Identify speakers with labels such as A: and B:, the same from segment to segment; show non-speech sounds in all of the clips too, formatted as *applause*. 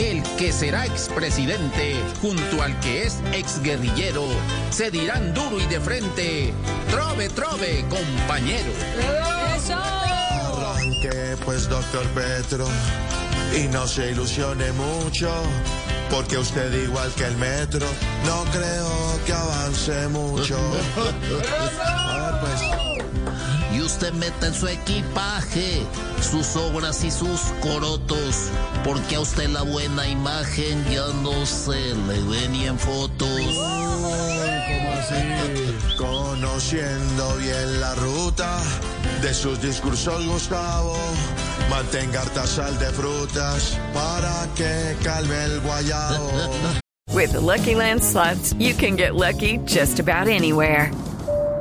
A: El que será expresidente junto al que es exguerrillero se dirán duro y de frente. Trove, trove, compañero.
B: Arranque pues, doctor Petro, y no se ilusione mucho, porque usted igual que el metro, no creo que avance mucho. A ver, pues.
A: Y usted mete en su equipaje sus obras y sus corotos, porque a usted la buena imagen ya no se le ve ni en fotos.
B: Conociendo bien la ruta de sus discursos, Gustavo, mantenga harta sal de frutas para que calme el guayabo. *laughs*
C: With the Lucky Land slots, you can get lucky just about anywhere.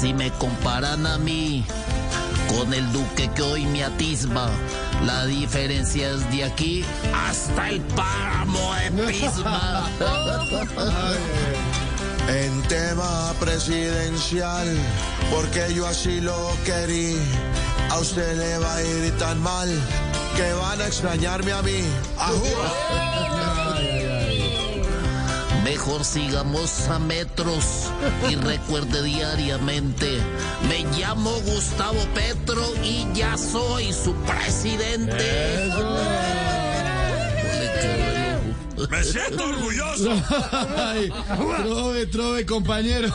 A: Si me comparan a mí con el duque que hoy me atisba, la diferencia es de aquí hasta el páramo de Pisma.
B: En tema presidencial, porque yo así lo querí, a usted le va a ir tan mal que van a extrañarme a mí.
A: Mejor sigamos a metros y *laughs* recuerde diariamente, me llamo Gustavo Petro y ya soy su presidente.
B: Me siento orgulloso. *laughs*
D: trove, trove, compañero.